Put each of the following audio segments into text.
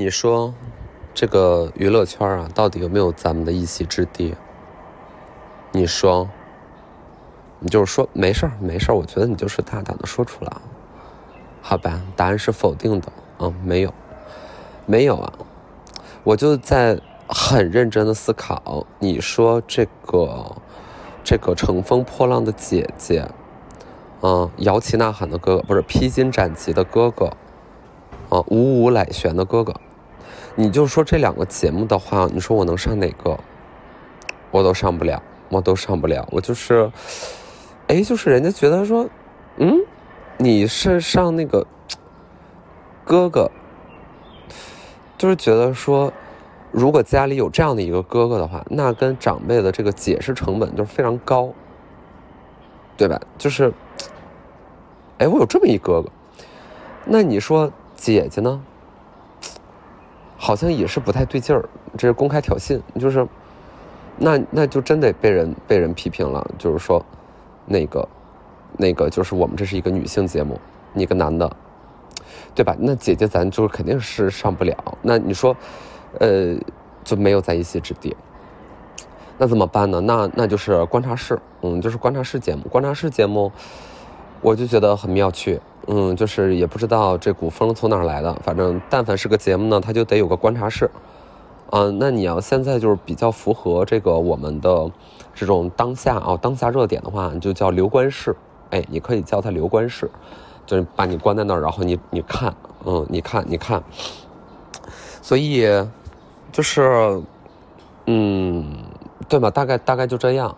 你说，这个娱乐圈啊，到底有没有咱们的一席之地？你说，你就是说没事儿，没事儿。我觉得你就是大胆的说出来，好吧？答案是否定的，嗯，没有，没有啊。我就在很认真的思考，你说这个，这个乘风破浪的姐姐，嗯，摇旗呐喊的哥哥，不是披荆斩棘的哥哥。啊，五五来旋的哥哥，你就说这两个节目的话，你说我能上哪个？我都上不了，我都上不了。我就是，哎，就是人家觉得说，嗯，你是上那个哥哥，就是觉得说，如果家里有这样的一个哥哥的话，那跟长辈的这个解释成本就是非常高，对吧？就是，哎，我有这么一哥哥，那你说？姐姐呢，好像也是不太对劲儿，这是公开挑衅，就是，那那就真得被人被人批评了，就是说，那个，那个就是我们这是一个女性节目，你个男的，对吧？那姐姐咱就是肯定是上不了，那你说，呃，就没有在一席之地，那怎么办呢？那那就是观察室，嗯，就是观察室节目，观察室节目，我就觉得很妙趣。嗯，就是也不知道这股风从哪儿来的，反正但凡是个节目呢，它就得有个观察室。嗯，那你要现在就是比较符合这个我们的这种当下啊，当下热点的话，你就叫留观室。哎，你可以叫它留观室，就是把你关在那儿，然后你你看，嗯，你看你看。所以就是，嗯，对吧？大概大概就这样。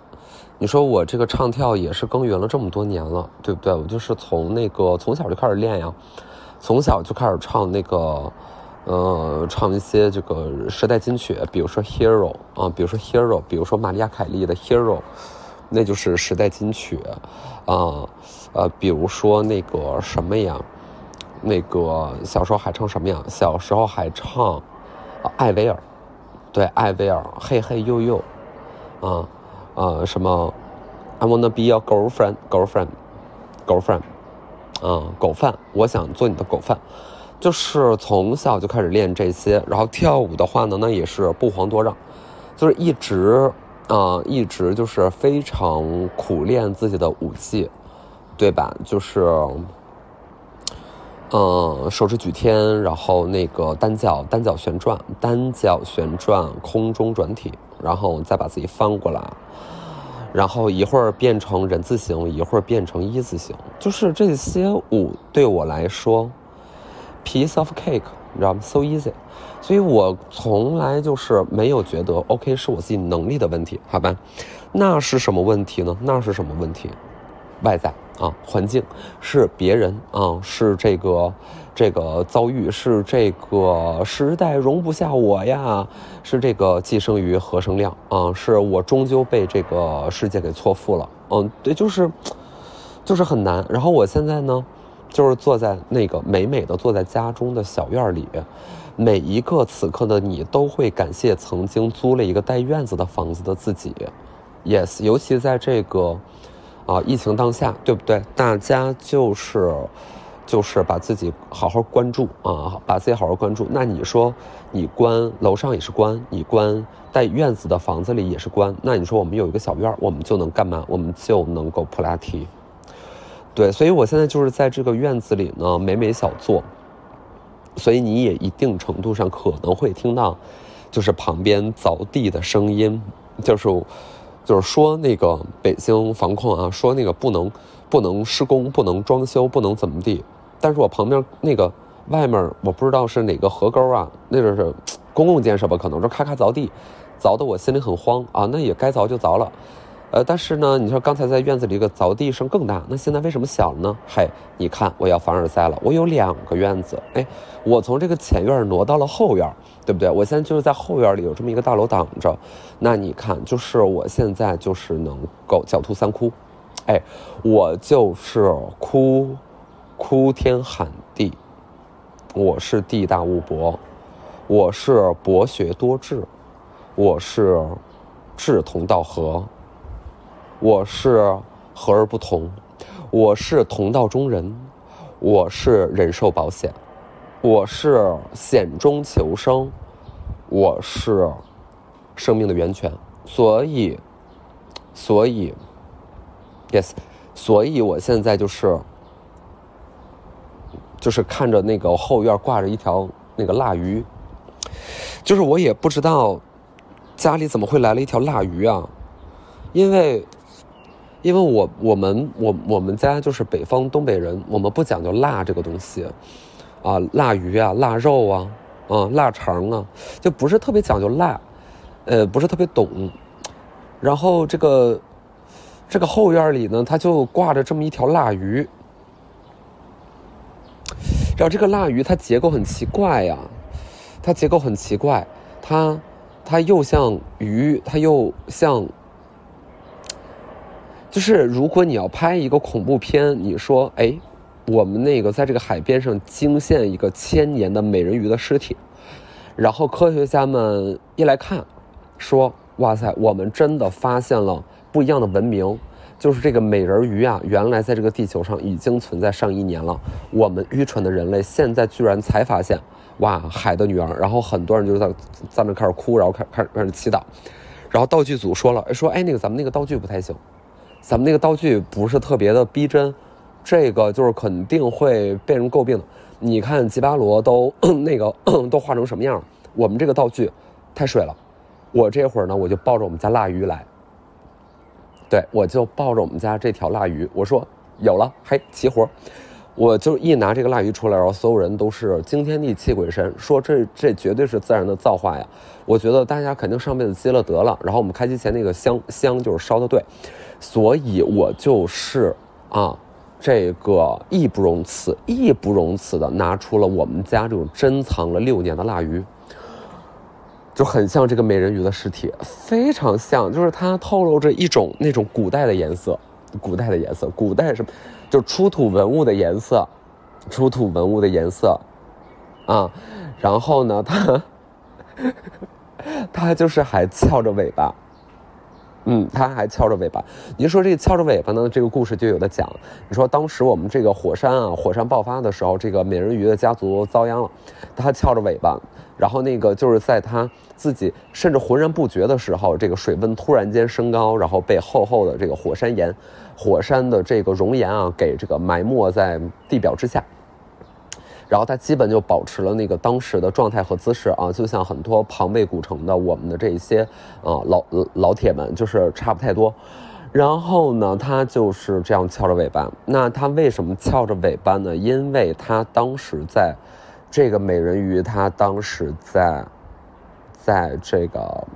你说我这个唱跳也是耕耘了这么多年了，对不对？我就是从那个从小就开始练呀，从小就开始唱那个，呃，唱一些这个时代金曲，比如说《Hero》啊，比如说《Hero》，比如说玛利亚凯莉的《Hero》，那就是时代金曲，啊，呃，比如说那个什么呀，那个小时候还唱什么呀？小时候还唱艾薇儿，对，艾薇儿，嘿嘿呦呦，啊。呃，什么？I wanna be your girlfriend, girlfriend, girlfriend。啊，狗饭，我想做你的狗饭。就是从小就开始练这些，然后跳舞的话呢，那也是不遑多让，就是一直啊，一直就是非常苦练自己的舞技，对吧？就是，嗯，手指举天，然后那个单脚单脚旋转，单脚旋转，空中转体。然后再把自己翻过来，然后一会儿变成人字形，一会儿变成一字形，就是这些舞对我来说，piece of cake，你知道吗？so easy，所以我从来就是没有觉得 OK 是我自己能力的问题，好吧？那是什么问题呢？那是什么问题？外在啊，环境是别人啊，是这个。这个遭遇是这个时代容不下我呀，是这个寄生于何生亮啊，是我终究被这个世界给错付了。嗯，对，就是，就是很难。然后我现在呢，就是坐在那个美美的坐在家中的小院里，每一个此刻的你都会感谢曾经租了一个带院子的房子的自己。Yes，尤其在这个啊疫情当下，对不对？大家就是。就是把自己好好关注啊，把自己好好关注。那你说，你关楼上也是关，你关带院子的房子里也是关。那你说我们有一个小院我们就能干嘛？我们就能够普拉提。对，所以我现在就是在这个院子里呢，美美小坐。所以你也一定程度上可能会听到，就是旁边凿地的声音，就是，就是说那个北京防控啊，说那个不能不能施工，不能装修，不能怎么地。但是我旁边那个外面我不知道是哪个河沟啊，那个是 公共建设吧？可能说咔咔凿地，凿得我心里很慌啊。那也该凿就凿了，呃，但是呢，你说刚才在院子里一个凿地声更大，那现在为什么小了呢？嘿，你看我要凡尔赛了，我有两个院子，哎，我从这个前院挪到了后院，对不对？我现在就是在后院里有这么一个大楼挡着，那你看，就是我现在就是能够狡兔三窟，哎，我就是哭。哭天喊地，我是地大物博，我是博学多智，我是志同道合，我是和而不同，我是同道中人，我是人寿保险，我是险中求生，我是生命的源泉，所以，所以，yes，所以我现在就是，就是看着那个后院挂着一条那个腊鱼，就是我也不知道家里怎么会来了一条腊鱼啊，因为。因为我我们我我们家就是北方东北人，我们不讲究腊这个东西，啊，腊鱼啊，腊肉啊，啊，腊肠啊，就不是特别讲究腊，呃，不是特别懂。然后这个这个后院里呢，它就挂着这么一条腊鱼。然后这个腊鱼它结构很奇怪呀，它结构很奇怪，它它又像鱼，它又像。就是如果你要拍一个恐怖片，你说，哎，我们那个在这个海边上惊现一个千年的美人鱼的尸体，然后科学家们一来看，说，哇塞，我们真的发现了不一样的文明，就是这个美人鱼啊，原来在这个地球上已经存在上亿年了，我们愚蠢的人类现在居然才发现，哇，海的女儿，然后很多人就在在那开始哭，然后开开开始祈祷，然后道具组说了，说，哎，那个咱们那个道具不太行。咱们那个道具不是特别的逼真，这个就是肯定会被人诟病的。你看吉巴罗都 那个 都画成什么样我们这个道具太水了。我这会儿呢，我就抱着我们家腊鱼来。对，我就抱着我们家这条腊鱼，我说有了，还齐活。我就一拿这个腊鱼出来，然后所有人都是惊天地泣鬼神，说这这绝对是自然的造化呀。我觉得大家肯定上辈子积了德了。然后我们开机前那个香香就是烧的对。所以我就是啊，这个义不容辞、义不容辞的拿出了我们家这种珍藏了六年的腊鱼，就很像这个美人鱼的尸体，非常像，就是它透露着一种那种古代的颜色，古代的颜色，古代什么，就出土文物的颜色，出土文物的颜色，啊，然后呢，它，它就是还翘着尾巴。嗯，它还翘着尾巴。您说这个翘着尾巴呢？这个故事就有的讲。你说当时我们这个火山啊，火山爆发的时候，这个美人鱼的家族遭殃了，它翘着尾巴，然后那个就是在它自己甚至浑然不觉的时候，这个水温突然间升高，然后被厚厚的这个火山岩、火山的这个熔岩啊给这个埋没在地表之下。然后它基本就保持了那个当时的状态和姿势啊，就像很多庞贝古城的我们的这些啊老老铁们，就是差不太多。然后呢，它就是这样翘着尾巴。那它为什么翘着尾巴呢？因为它当时在，这个美人鱼，它当时在，在这个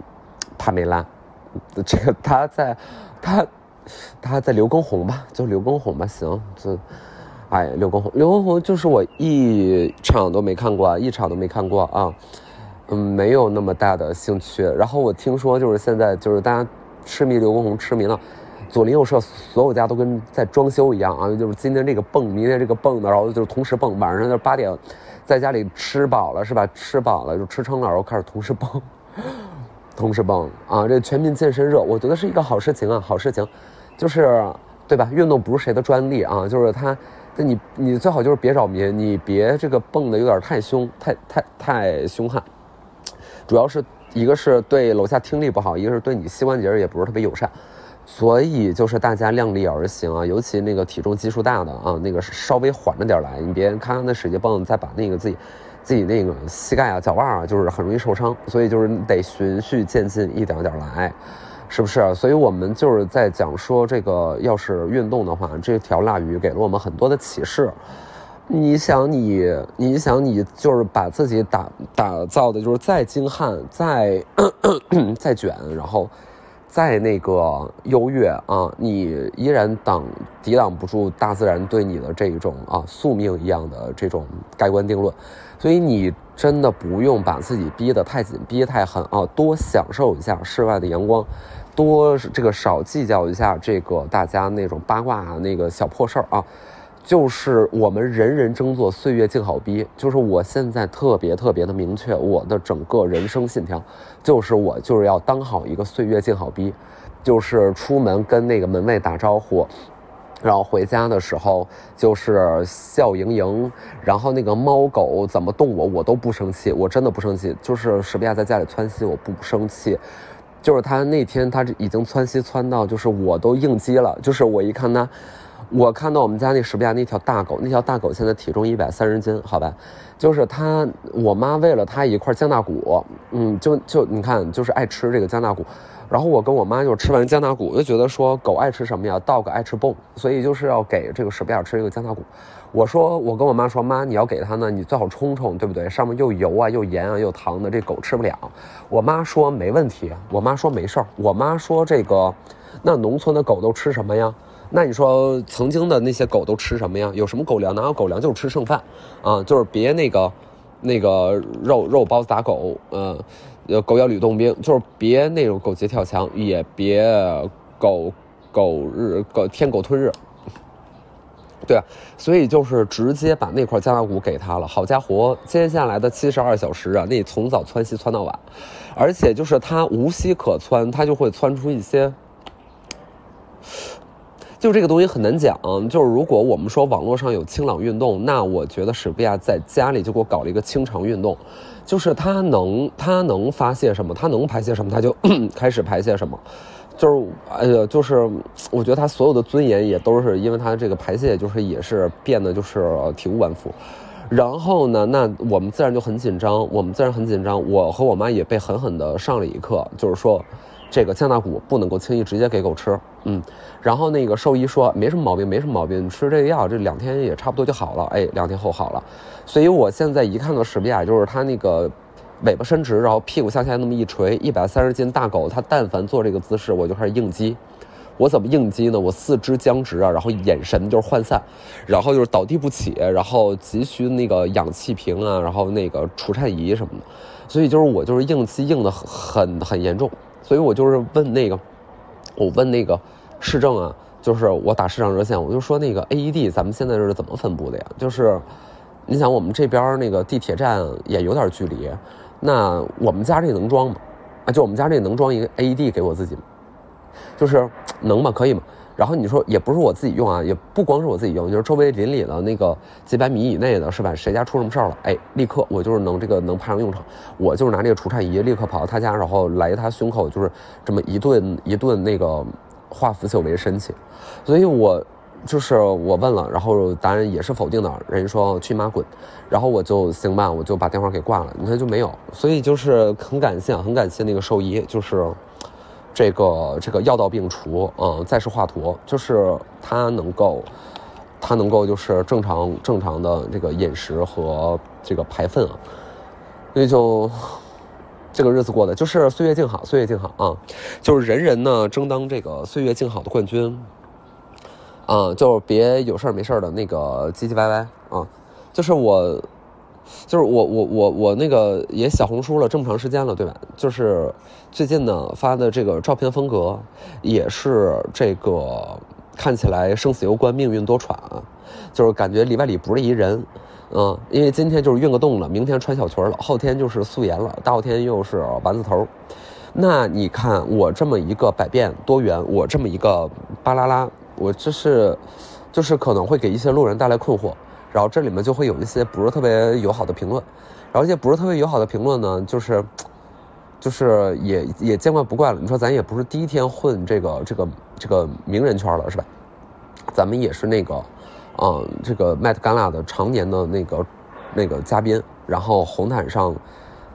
帕梅拉，这个它在，它，它在刘畊宏吧，就刘畊宏吧，行，就。哎，刘畊宏，刘畊宏就是我一场都没看过，一场都没看过啊，嗯，没有那么大的兴趣。然后我听说，就是现在就是大家痴迷刘畊宏，痴迷了，左邻右舍所有家都跟在装修一样啊，就是今天这个蹦，明天这个蹦的，然后就是同时蹦。晚上就八点，在家里吃饱了是吧？吃饱了就吃撑了，然后开始同时蹦，同时蹦啊！这全民健身热，我觉得是一个好事情啊，好事情，就是对吧？运动不是谁的专利啊，就是他。你你最好就是别扰民，你别这个蹦的有点太凶，太太太凶悍。主要是一个是对楼下听力不好，一个是对你膝关节也不是特别友善，所以就是大家量力而行啊。尤其那个体重基数大的啊，那个稍微缓着点来，你别咔那使劲蹦，再把那个自己自己那个膝盖啊、脚腕啊，就是很容易受伤。所以就是得循序渐进，一点点来。是不是？所以我们就是在讲说，这个要是运动的话，这条腊鱼给了我们很多的启示。你想，你你想，你就是把自己打打造的，就是再精悍、再 再卷，然后再那个优越啊，你依然挡抵挡不住大自然对你的这种啊宿命一样的这种盖棺定论。所以你真的不用把自己逼得太紧、逼太狠啊，多享受一下室外的阳光。多这个少计较一下这个大家那种八卦那个小破事儿啊，就是我们人人争做岁月静好逼，就是我现在特别特别的明确我的整个人生信条，就是我就是要当好一个岁月静好逼，就是出门跟那个门卫打招呼，然后回家的时候就是笑盈盈，然后那个猫狗怎么动我我都不生气，我真的不生气。就是史比亚在家里窜稀，我不生气。就是他那天他已经窜稀窜到，就是我都应激了。就是我一看他，我看到我们家那史比亚那条大狗，那条大狗现在体重一百三十斤，好吧？就是它，我妈为了它一块姜大骨，嗯，就就你看，就是爱吃这个姜大骨。然后我跟我妈就吃完姜大骨，就觉得说狗爱吃什么呀？dog 爱吃泵，所以就是要给这个史比尔吃一个姜大骨。我说我跟我妈说，妈，你要给它呢，你最好冲冲，对不对？上面又油啊，又盐啊，又糖的，这狗吃不了。我妈说没问题，我妈说没事儿。我妈说这个，那农村的狗都吃什么呀？那你说曾经的那些狗都吃什么呀？有什么狗粮？哪有狗粮？就是吃剩饭啊，就是别那个那个肉肉包子打狗，嗯。呃，狗咬吕洞宾，就是别那种狗急跳墙，也别狗狗日狗天狗吞日，对，所以就是直接把那块姜大骨给他了。好家伙，接下来的七十二小时啊，那从早窜稀窜到晚，而且就是他无稀可窜，他就会窜出一些。就这个东西很难讲，就是如果我们说网络上有清朗运动，那我觉得史比亚在家里就给我搞了一个清肠运动，就是他能他能发泄什么，他能排泄什么，他就 开始排泄什么，就是哎呀，就是我觉得他所有的尊严也都是因为他这个排泄，就是也是变得就是体无完肤，然后呢，那我们自然就很紧张，我们自然很紧张，我和我妈也被狠狠的上了一课，就是说。这个降大骨不能够轻易直接给狗吃，嗯，然后那个兽医说没什么毛病，没什么毛病，你吃这个药这两天也差不多就好了，哎，两天后好了，所以我现在一看到史比亚，就是它那个尾巴伸直，然后屁股向下那么一垂，一百三十斤大狗，它但凡做这个姿势，我就开始应激，我怎么应激呢？我四肢僵直啊，然后眼神就是涣散，然后就是倒地不起，然后急需那个氧气瓶啊，然后那个除颤仪什么的，所以就是我就是应激应的很很严重。所以我就是问那个，我问那个市政啊，就是我打市长热线，我就说那个 AED 咱们现在是怎么分布的呀？就是，你想我们这边那个地铁站也有点距离，那我们家这能装吗？啊，就我们家这能装一个 AED 给我自己吗？就是能吗？可以吗？然后你说也不是我自己用啊，也不光是我自己用，就是周围邻里的那个几百米以内的，是吧？谁家出什么事儿了？哎，立刻我就是能这个能派上用场，我就是拿这个除颤仪，立刻跑到他家，然后来他胸口，就是这么一顿一顿那个化腐朽为神奇。所以我就是我问了，然后答案也是否定的，人家说去妈滚，然后我就行吧，我就把电话给挂了。你看就没有，所以就是很感谢，很感谢那个兽医，就是。这个这个药到病除，嗯，再是华佗，就是他能够，他能够就是正常正常的这个饮食和这个排粪啊，所以就这个日子过的就是岁月静好，岁月静好啊，就是人人呢争当这个岁月静好的冠军，啊，就别有事儿没事儿的那个唧唧歪歪啊，就是我。就是我我我我那个也小红书了这么长时间了，对吧？就是最近呢发的这个照片风格，也是这个看起来生死攸关、命运多舛，就是感觉里外里不是一人，嗯，因为今天就是运个动了，明天穿小裙了，后天就是素颜了，大后天又是丸子头。那你看我这么一个百变多元，我这么一个巴啦啦，我这是就是可能会给一些路人带来困惑。然后这里面就会有一些不是特别友好的评论，然后一些不是特别友好的评论呢，就是，就是也也见怪不怪了。你说咱也不是第一天混这个这个这个名人圈了，是吧？咱们也是那个，嗯，这个 Met Gala 的常年的那个那个嘉宾。然后红毯上，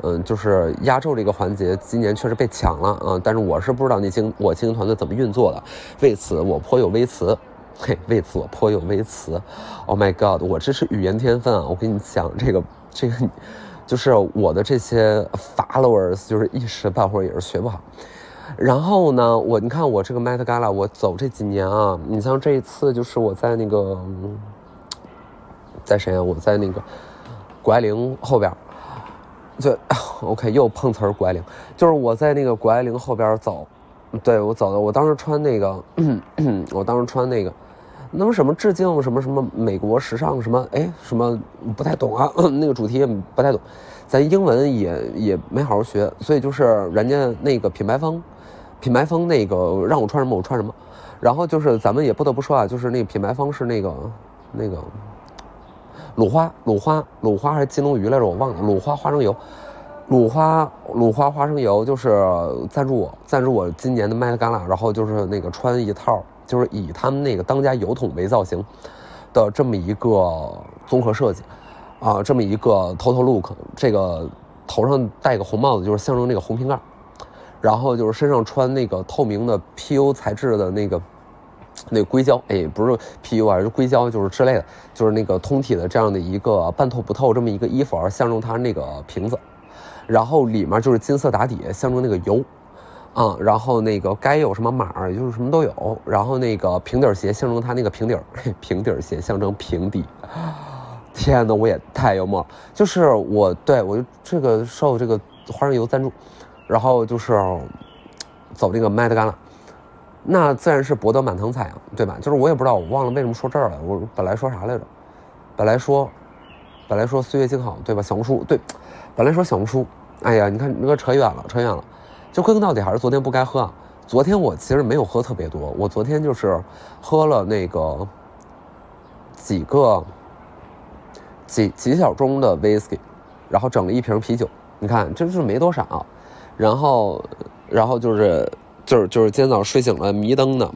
嗯，就是压轴这个环节，今年确实被抢了啊。但是我是不知道那经我经营团队怎么运作的，为此我颇有微词。嘿，为此我颇有微词。Oh my god，我这是语言天分啊！我跟你讲，这个这个，就是我的这些 followers，就是一时半会儿也是学不好。然后呢，我你看我这个 Met Gala，我走这几年啊，你像这一次就是我在那个，在谁啊？我在那个谷爱凌后边，就 OK 又碰瓷儿谷爱凌，就是我在那个谷爱凌后边走，对我走的，我当时穿那个，我当时穿那个。那什么致敬什么什么美国时尚什么哎什么不太懂啊，那个主题也不太懂，咱英文也也没好好学，所以就是人家那个品牌方，品牌方那个让我穿什么我穿什么，然后就是咱们也不得不说啊，就是那个品牌方是那个那个鲁花鲁花鲁花还是金龙鱼来着，我忘了。鲁花花生油，鲁花鲁花花生油就是赞助我赞助我今年的麦 a 拉，然后就是那个穿一套，就是以他们那个当家油桶为造型的这么一个综合设计啊，这么一个 total look，这个头上戴个红帽子就是象征那个红瓶盖。然后就是身上穿那个透明的 PU 材质的那个，那硅胶，哎，不是 PU 啊，是硅胶，就是之类的，就是那个通体的这样的一个半透不透这么一个衣服，而象征它那个瓶子，然后里面就是金色打底，象征那个油，啊，然后那个该有什么码儿就是什么都有，然后那个平底鞋象征它那个平底儿，平底鞋象征平底，天哪，我也太幽默了，就是我对我就这个受这个花生油赞助。然后就是走那个麦德干了，那自然是博得满堂彩啊，对吧？就是我也不知道，我忘了为什么说这儿了。我本来说啥来着？本来说，本来说岁月静好，对吧？小红书对，本来说小红书。哎呀，你看那个扯远了，扯远了。就归根到底还是昨天不该喝。啊。昨天我其实没有喝特别多，我昨天就是喝了那个几个几几小盅的 whisky，然后整了一瓶啤酒。你看，这就是没多少。然后，然后就是，就是就是今天早上睡醒了迷瞪的，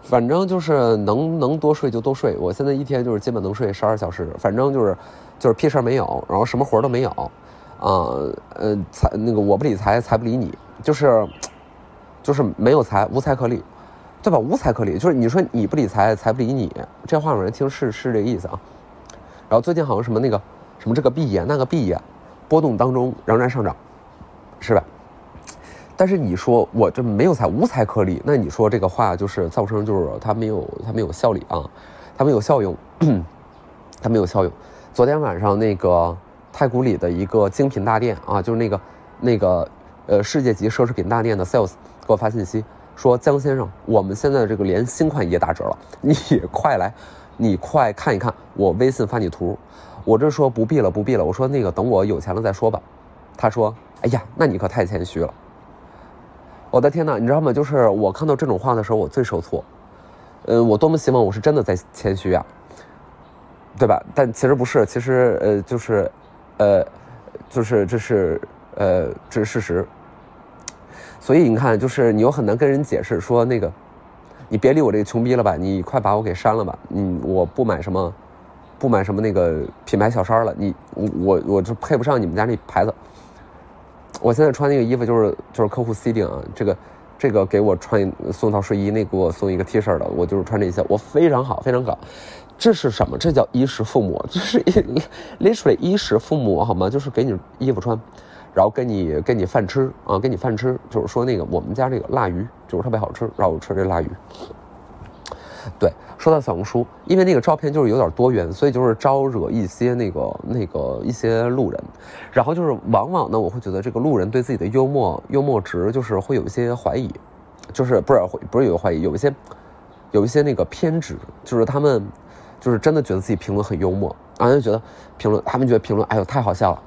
反正就是能能多睡就多睡。我现在一天就是基本能睡十二小时，反正就是就是屁事儿没有，然后什么活都没有，啊呃财那个我不理财，财不理你，就是就是没有财，无财可理，对吧？无财可理，就是你说你不理财，财不理你，这话有人听是是这个意思啊。然后最近好像什么那个什么这个币呀那个币呀，波动当中仍然上涨，是吧？但是你说我这没有财无财可理，那你说这个话就是造成就是它没有它没有效力啊，它没有效用，它没有效用。昨天晚上那个太古里的一个精品大店啊，就是那个那个呃世界级奢侈品大店的 sales 给我发信息说，江先生，我们现在这个连新款也打折了，你快来，你快看一看，我微信发你图。我这说不必了不必了，我说那个等我有钱了再说吧。他说，哎呀，那你可太谦虚了。我的天哪，你知道吗？就是我看到这种话的时候，我最受挫。嗯，我多么希望我是真的在谦虚啊，对吧？但其实不是，其实呃，就是，呃，就是这是呃，这是事实。所以你看，就是你又很难跟人解释说那个，你别理我这个穷逼了吧，你快把我给删了吧。嗯，我不买什么，不买什么那个品牌小衫了。你我我我就配不上你们家那牌子。我现在穿那个衣服就是就是客户 C 定啊，这个这个给我穿送套睡衣，那给我送一个 T 恤的，我就是穿这些，我非常好，非常搞。这是什么？这叫衣食父母，就是一 literally 衣食父母好吗？就是给你衣服穿，然后给你给你饭吃啊，给你饭吃，就是说那个我们家这个腊鱼就是特别好吃，让我吃这腊鱼。对，说到小红书，因为那个照片就是有点多元，所以就是招惹一些那个那个一些路人，然后就是往往呢，我会觉得这个路人对自己的幽默幽默值就是会有一些怀疑，就是不是不是有怀疑，有一些有一些那个偏执，就是他们就是真的觉得自己评论很幽默，然后就觉得评论他们觉得评论哎呦太好笑了，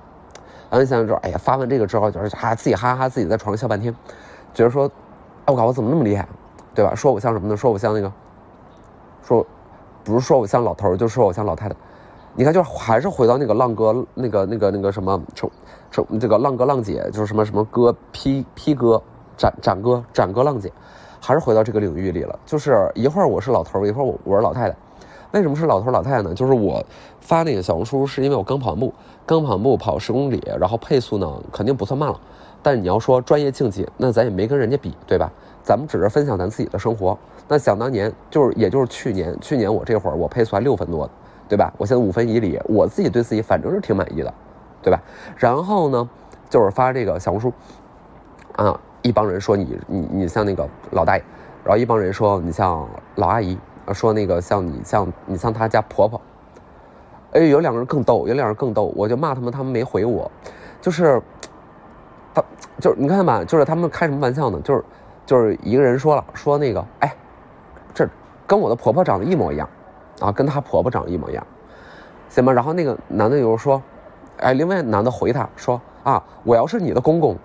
然后想之后哎呀发完这个之后就是哈自己哈哈自己在床上笑半天，觉得说我靠我怎么那么厉害，对吧？说我像什么呢？说我像那个。说，不是说我像老头儿，就说我像老太太。你看，就是还是回到那个浪哥，那个那个那个什么，成成这个浪哥浪姐，就是什么什么哥批批哥展展哥展哥浪姐，还是回到这个领域里了。就是一会儿我是老头儿，一会儿我我是老太太。为什么是老头老太太呢？就是我发那个小红书，是因为我刚跑完步，刚跑完步跑十公里，然后配速呢肯定不算慢了。但你要说专业竞技，那咱也没跟人家比，对吧？咱们只是分享咱自己的生活。那想当年，就是也就是去年，去年我这会儿我配速还六分多，对吧？我现在五分以里，我自己对自己反正是挺满意的，对吧？然后呢，就是发这个小红书，啊，一帮人说你你你像那个老大爷，然后一帮人说你像老阿姨，说那个像你像你像他家婆婆，哎，有两个人更逗，有两个人更逗，我就骂他们，他们没回我，就是，就是你看吧，就是他们开什么玩笑呢？就是就是一个人说了，说那个哎。这跟我的婆婆长得一模一样，啊，跟她婆婆长得一模一样，行吗？然后那个男的有说，哎，另外男的回他说啊，我要是你的公公，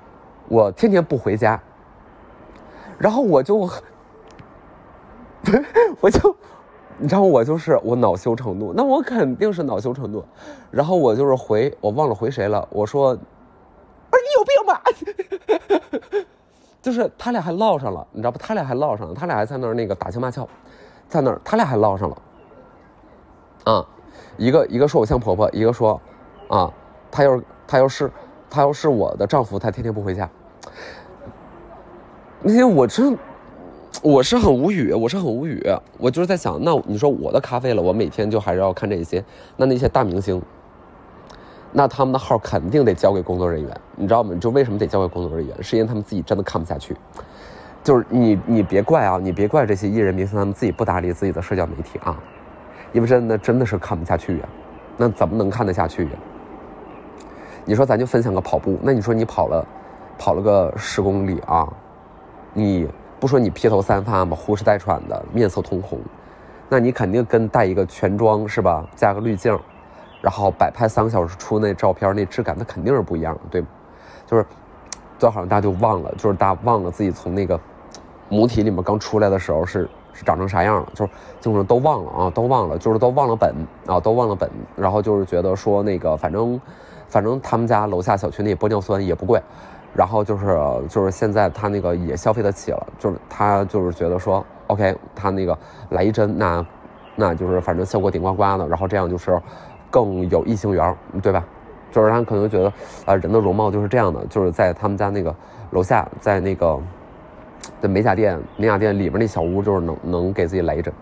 我天天不回家。然后我就，我就，你知道我就是我恼羞成怒，那我肯定是恼羞成怒，然后我就是回我忘了回谁了，我说，不是你有病吧？就是他俩还唠上了，你知道不？他俩还唠上了，他俩还在那儿那个打情骂俏，在那儿他俩还唠上了，啊，一个一个说我像婆婆，一个说，啊，他要是他要是他要是我的丈夫，他天天不回家。那天我真。我是很无语，我是很无语。我就是在想，那你说我的咖啡了，我每天就还是要看这些。那那些大明星，那他们的号肯定得交给工作人员，你知道吗？就为什么得交给工作人员？是因为他们自己真的看不下去。就是你，你别怪啊，你别怪这些艺人明星他们自己不打理自己的社交媒体啊，因为真的真的是看不下去呀。那怎么能看得下去呀？你说咱就分享个跑步，那你说你跑了，跑了个十公里啊，你。不说你披头散发嘛，呼哧带喘的，面色通红，那你肯定跟带一个全妆是吧？加个滤镜，然后摆拍三个小时出那照片，那质感那肯定是不一样的，对就是，就好像大家就忘了，就是大家忘了自己从那个母体里面刚出来的时候是是长成啥样了，就是就是都忘了啊，都忘了，就是都忘了本啊，都忘了本，然后就是觉得说那个反正反正他们家楼下小区那玻尿酸也不贵。然后就是就是现在他那个也消费得起了，就是他就是觉得说，OK，他那个来一针，那那就是反正效果顶呱呱的，然后这样就是更有异性缘，对吧？就是他可能觉得啊，人的容貌就是这样的，就是在他们家那个楼下，在那个在美甲店、美甲店里边那小屋，就是能能给自己来一针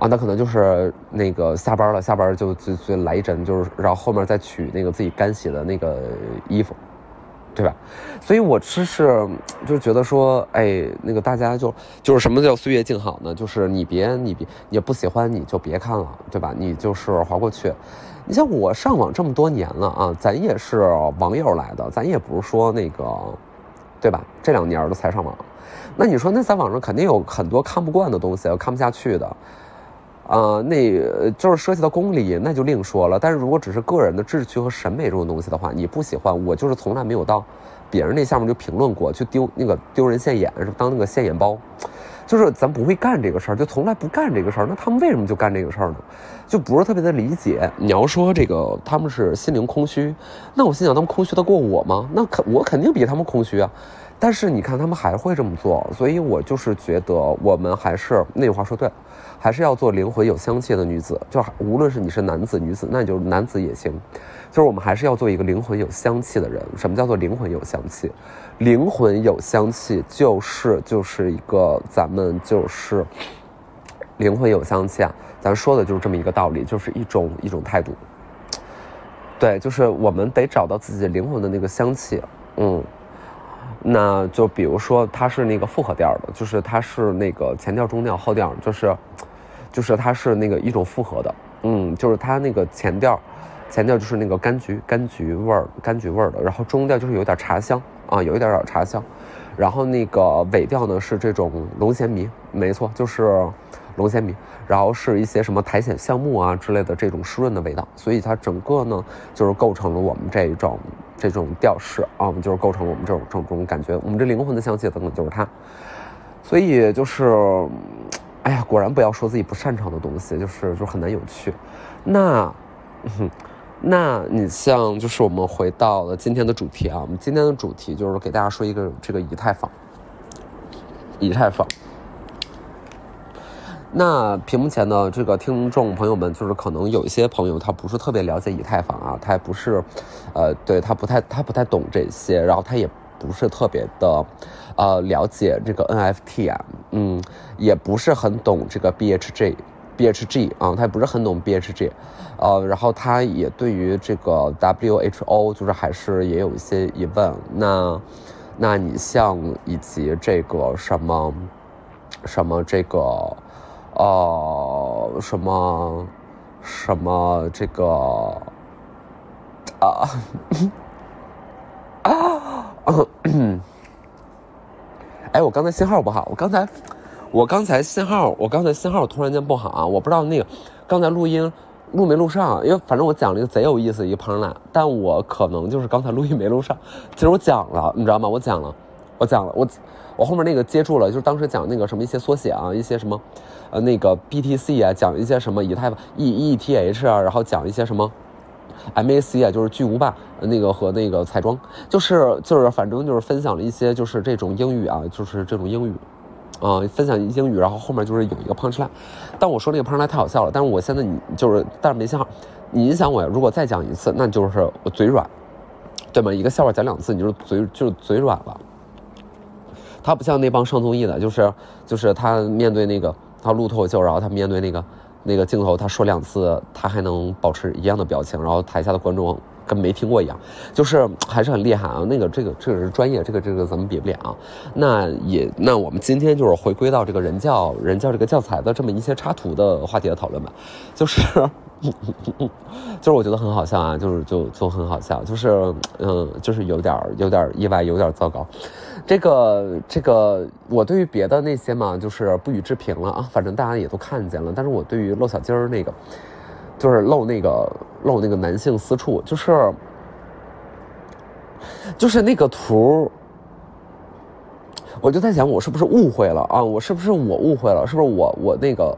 啊，那可能就是那个下班了，下班就就就来一针，就是然后后面再取那个自己干洗的那个衣服。对吧？所以我只是就觉得说，哎，那个大家就就是什么叫岁月静好呢？就是你别你别你不喜欢你就别看了，对吧？你就是划过去。你像我上网这么多年了啊，咱也是网友来的，咱也不是说那个，对吧？这两年都才上网，那你说那在网上肯定有很多看不惯的东西，看不下去的。啊，那就是涉及到公理，那就另说了。但是如果只是个人的志趣和审美这种东西的话，你不喜欢，我就是从来没有到别人那下面就评论过，去丢那个丢人现眼，是当那个现眼包，就是咱不会干这个事儿，就从来不干这个事儿。那他们为什么就干这个事儿呢？就不是特别的理解。你要说这个他们是心灵空虚，那我心想他们空虚得过我吗？那肯我肯定比他们空虚啊。但是你看他们还会这么做，所以我就是觉得我们还是那句话说对。还是要做灵魂有香气的女子，就无论是你是男子女子，那你就男子也行。就是我们还是要做一个灵魂有香气的人。什么叫做灵魂有香气？灵魂有香气就是就是一个咱们就是灵魂有香气啊。咱说的就是这么一个道理，就是一种一种态度。对，就是我们得找到自己灵魂的那个香气。嗯，那就比如说它是那个复合调的，就是它是那个前调、中调、后调，就是。就是它是那个一种复合的，嗯，就是它那个前调，前调就是那个柑橘柑橘味儿柑橘味儿的，然后中调就是有点茶香啊，有一点点茶香，然后那个尾调呢是这种龙涎迷，没错，就是龙涎迷，然后是一些什么苔藓橡木啊之类的这种湿润的味道，所以它整个呢就是构成了我们这一种这种调式啊，就是构成我们这种这种感觉，我们这灵魂的香气等等就是它，所以就是。哎呀，果然不要说自己不擅长的东西，就是就很难有趣。那，那你像就是我们回到了今天的主题啊，我们今天的主题就是给大家说一个这个以太坊。以太坊。那屏幕前的这个听众朋友们，就是可能有一些朋友他不是特别了解以太坊啊，他也不是，呃，对他不太他不太懂这些，然后他也。不是特别的，呃，了解这个 NFT 啊，嗯，也不是很懂这个 BHG，BHG 啊，他也不是很懂 BHG，呃，然后他也对于这个 WHO 就是还是也有一些疑问。那，那你像以及这个什么，什么这个，呃，什么，什么这个，啊，啊。哎，我刚才信号不好。我刚才，我刚才信号，我刚才信号突然间不好啊！我不知道那个刚才录音录没录上，因为反正我讲了一个贼有意思一个 punchline，但我可能就是刚才录音没录上。其实我讲了，你知道吗？我讲了，我讲了，我我后面那个接住了，就是当时讲那个什么一些缩写啊，一些什么，呃，那个 BTC 啊，讲一些什么以太坊 E ETH 啊，然后讲一些什么 MAC 啊，就是巨无霸那个和那个彩妆，就是就是反正就是分享了一些就是这种英语啊，就是这种英语。啊，分享英语，然后后面就是有一个 punch line，但我说那个 punch line 太好笑了，但是我现在你就是，但是没信号，你影响我。如果再讲一次，那就是我嘴软，对吗？一个笑话讲两次，你就嘴就嘴软了。他不像那帮上综艺的，就是就是他面对那个他录脱口秀，然后他面对那个那个镜头，他说两次，他还能保持一样的表情，然后台下的观众。跟没听过一样，就是还是很厉害啊。那个这个这个是专业，这个这个咱们比不了。那也那我们今天就是回归到这个人教人教这个教材的这么一些插图的话题的讨论吧。就是，就是我觉得很好笑啊，就是就就很好笑，就是嗯，就是有点有点意外，有点糟糕。这个这个我对于别的那些嘛，就是不予置评了啊。反正大家也都看见了，但是我对于露小鸡儿那个。就是露那个露那个男性私处，就是就是那个图，我就在想，我是不是误会了啊？我是不是我误会了？是不是我我那个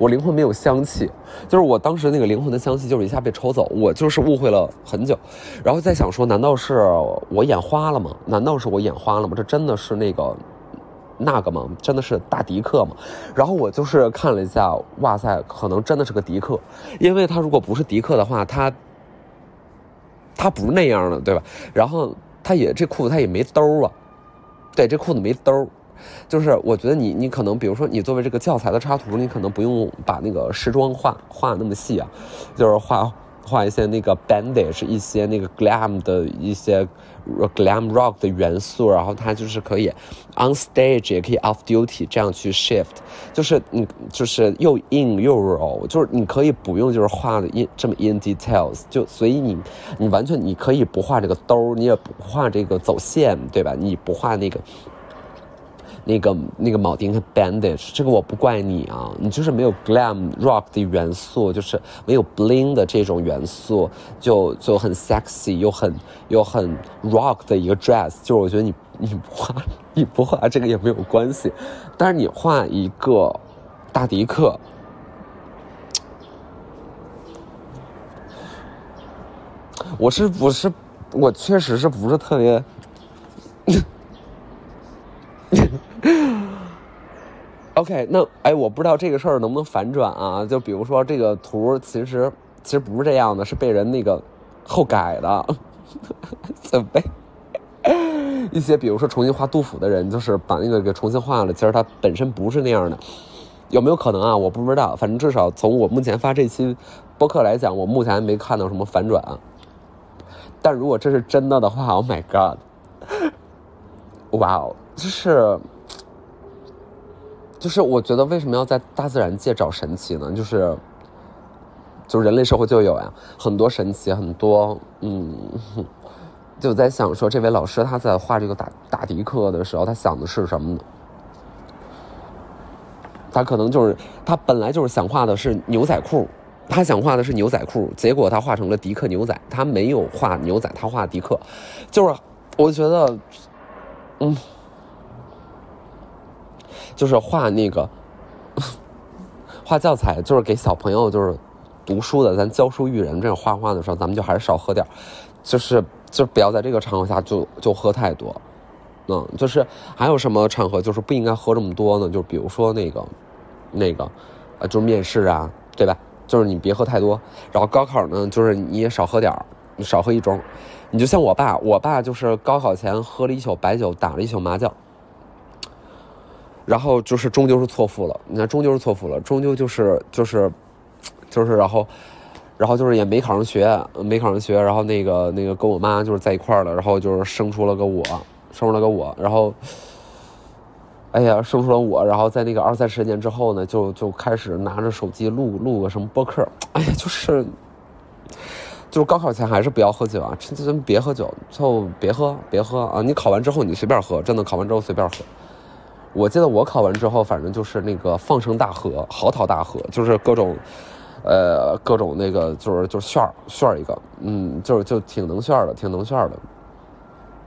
我灵魂没有香气？就是我当时那个灵魂的香气，就是一下被抽走，我就是误会了很久。然后在想说，难道是我眼花了吗？难道是我眼花了吗？这真的是那个。那个吗，真的是大迪克吗，然后我就是看了一下，哇塞，可能真的是个迪克，因为他如果不是迪克的话，他他不是那样的，对吧？然后他也这裤子他也没兜啊，对，这裤子没兜，就是我觉得你你可能比如说你作为这个教材的插图，你可能不用把那个时装画画那么细啊，就是画。画一些那个 bandage，一些那个 glam 的一些 glam rock 的元素，然后它就是可以 on stage 也可以 off duty 这样去 shift，就是你就是又硬又柔，就是你可以不用就是画的 in 这么 in details，就所以你你完全你可以不画这个兜，你也不画这个走线，对吧？你不画那个。那个那个铆钉和 bandage，这个我不怪你啊，你就是没有 glam rock 的元素，就是没有 bling 的这种元素，就就很 sexy 又很又很 rock 的一个 dress，就是我觉得你你不画你不画这个也没有关系，但是你画一个大迪克，我是不是我确实是不是特别。OK，那哎，我不知道这个事儿能不能反转啊？就比如说这个图，其实其实不是这样的，是被人那个后改的，准备 一些比如说重新画杜甫的人，就是把那个给重新画了。其实他本身不是那样的，有没有可能啊？我不知道，反正至少从我目前发这期播客来讲，我目前还没看到什么反转。但如果这是真的的话，Oh my God！哇哦，就是。就是我觉得为什么要在大自然界找神奇呢？就是，就人类社会就有呀，很多神奇，很多，嗯，就在想说，这位老师他在画这个打打迪克的时候，他想的是什么呢？他可能就是他本来就是想画的是牛仔裤，他想画的是牛仔裤，结果他画成了迪克牛仔，他没有画牛仔，他画迪克，就是我觉得，嗯。就是画那个画教材，就是给小朋友就是读书的。咱教书育人，这样画画的时候，咱们就还是少喝点就是就不要在这个场合下就就喝太多。嗯，就是还有什么场合就是不应该喝这么多呢？就比如说那个那个呃，就是面试啊，对吧？就是你别喝太多。然后高考呢，就是你也少喝点你少喝一盅。你就像我爸，我爸就是高考前喝了一宿白酒，打了一宿麻将。然后就是终究是错付了，你看终究是错付了，终究就是就是，就是，然后，然后就是也没考上学，没考上学，然后那个那个跟我妈就是在一块儿了，然后就是生出了个我，生出了个我，然后，哎呀，生出了我，然后在那个二三十年之后呢，就就开始拿着手机录录个什么播客，哎呀，就是，就是高考前还是不要喝酒啊，真真别喝酒，就别喝别喝啊，你考完之后你随便喝，真的考完之后随便喝。我记得我考完之后，反正就是那个放声大喝，嚎啕大喝，就是各种，呃，各种那个，就是就炫炫一个，嗯，就是就挺能炫的，挺能炫的，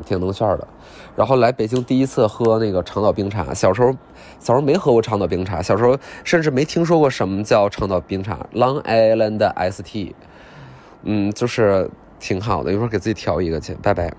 挺能炫的。然后来北京第一次喝那个长岛冰茶，小时候小时候没喝过长岛冰茶，小时候甚至没听说过什么叫长岛冰茶，Long Island ST，嗯，就是挺好的。一会儿给自己调一个去，拜拜。